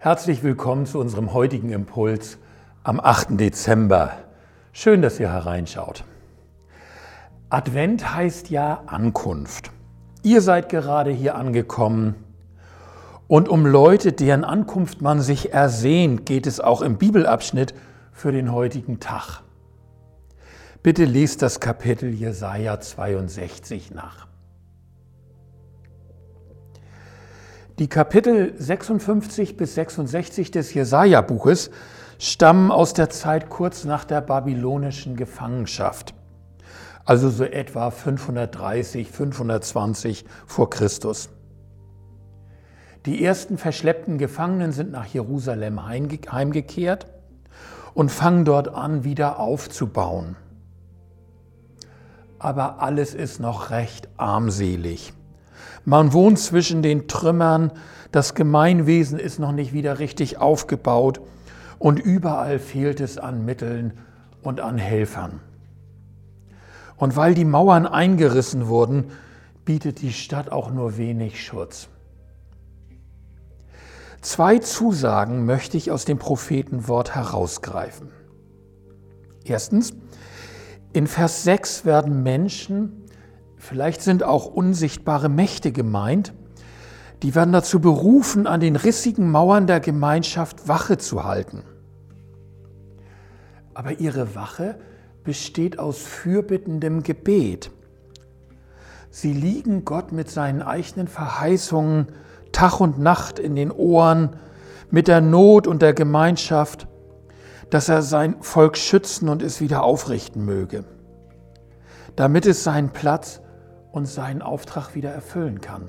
Herzlich willkommen zu unserem heutigen Impuls am 8. Dezember. Schön, dass ihr hereinschaut. Advent heißt ja Ankunft. Ihr seid gerade hier angekommen und um Leute, deren Ankunft man sich ersehnt, geht es auch im Bibelabschnitt für den heutigen Tag. Bitte lest das Kapitel Jesaja 62 nach. Die Kapitel 56 bis 66 des Jesaja-Buches stammen aus der Zeit kurz nach der babylonischen Gefangenschaft, also so etwa 530, 520 vor Christus. Die ersten verschleppten Gefangenen sind nach Jerusalem heimgekehrt und fangen dort an, wieder aufzubauen. Aber alles ist noch recht armselig. Man wohnt zwischen den Trümmern, das Gemeinwesen ist noch nicht wieder richtig aufgebaut und überall fehlt es an Mitteln und an Helfern. Und weil die Mauern eingerissen wurden, bietet die Stadt auch nur wenig Schutz. Zwei Zusagen möchte ich aus dem Prophetenwort herausgreifen. Erstens, in Vers 6 werden Menschen Vielleicht sind auch unsichtbare Mächte gemeint, die werden dazu berufen, an den rissigen Mauern der Gemeinschaft Wache zu halten. Aber ihre Wache besteht aus fürbittendem Gebet. Sie liegen Gott mit seinen eigenen Verheißungen Tag und Nacht in den Ohren, mit der Not und der Gemeinschaft, dass er sein Volk schützen und es wieder aufrichten möge, damit es seinen Platz und seinen Auftrag wieder erfüllen kann.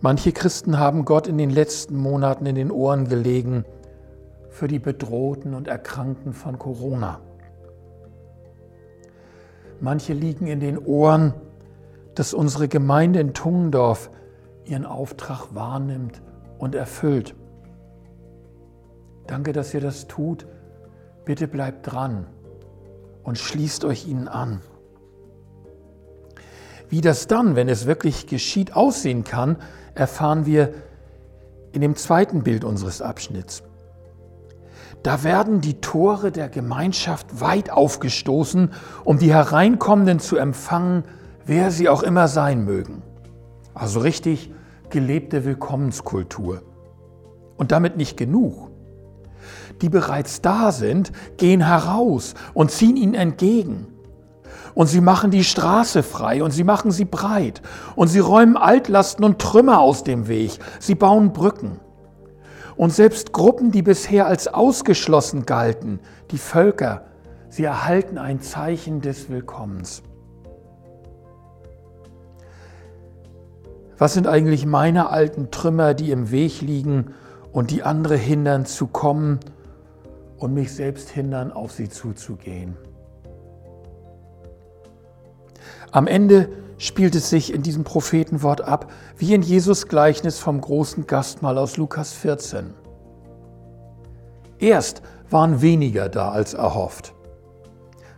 Manche Christen haben Gott in den letzten Monaten in den Ohren gelegen für die Bedrohten und Erkrankten von Corona. Manche liegen in den Ohren, dass unsere Gemeinde in Tungendorf ihren Auftrag wahrnimmt und erfüllt. Danke, dass ihr das tut. Bitte bleibt dran und schließt euch ihnen an. Wie das dann, wenn es wirklich geschieht, aussehen kann, erfahren wir in dem zweiten Bild unseres Abschnitts. Da werden die Tore der Gemeinschaft weit aufgestoßen, um die Hereinkommenden zu empfangen, wer sie auch immer sein mögen. Also richtig gelebte Willkommenskultur. Und damit nicht genug die bereits da sind, gehen heraus und ziehen ihnen entgegen. Und sie machen die Straße frei und sie machen sie breit. Und sie räumen Altlasten und Trümmer aus dem Weg. Sie bauen Brücken. Und selbst Gruppen, die bisher als ausgeschlossen galten, die Völker, sie erhalten ein Zeichen des Willkommens. Was sind eigentlich meine alten Trümmer, die im Weg liegen und die andere hindern zu kommen und mich selbst hindern, auf sie zuzugehen. Am Ende spielt es sich in diesem Prophetenwort ab, wie in Jesus Gleichnis vom großen Gastmahl aus Lukas 14. Erst waren weniger da als erhofft.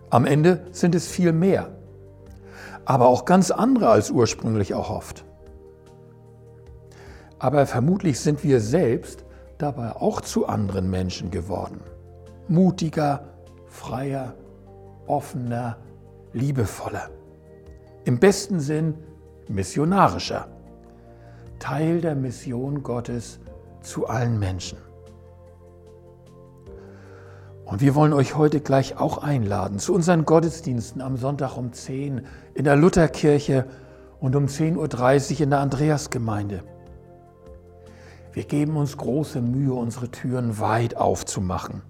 Am Ende sind es viel mehr, aber auch ganz andere als ursprünglich erhofft. Aber vermutlich sind wir selbst dabei auch zu anderen Menschen geworden mutiger, freier, offener, liebevoller. Im besten Sinn missionarischer. Teil der Mission Gottes zu allen Menschen. Und wir wollen euch heute gleich auch einladen zu unseren Gottesdiensten am Sonntag um 10 in der Lutherkirche und um 10.30 Uhr in der Andreasgemeinde. Wir geben uns große Mühe, unsere Türen weit aufzumachen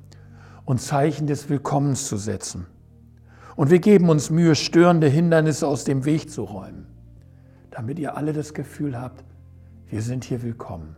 und Zeichen des Willkommens zu setzen. Und wir geben uns Mühe, störende Hindernisse aus dem Weg zu räumen, damit ihr alle das Gefühl habt, wir sind hier willkommen.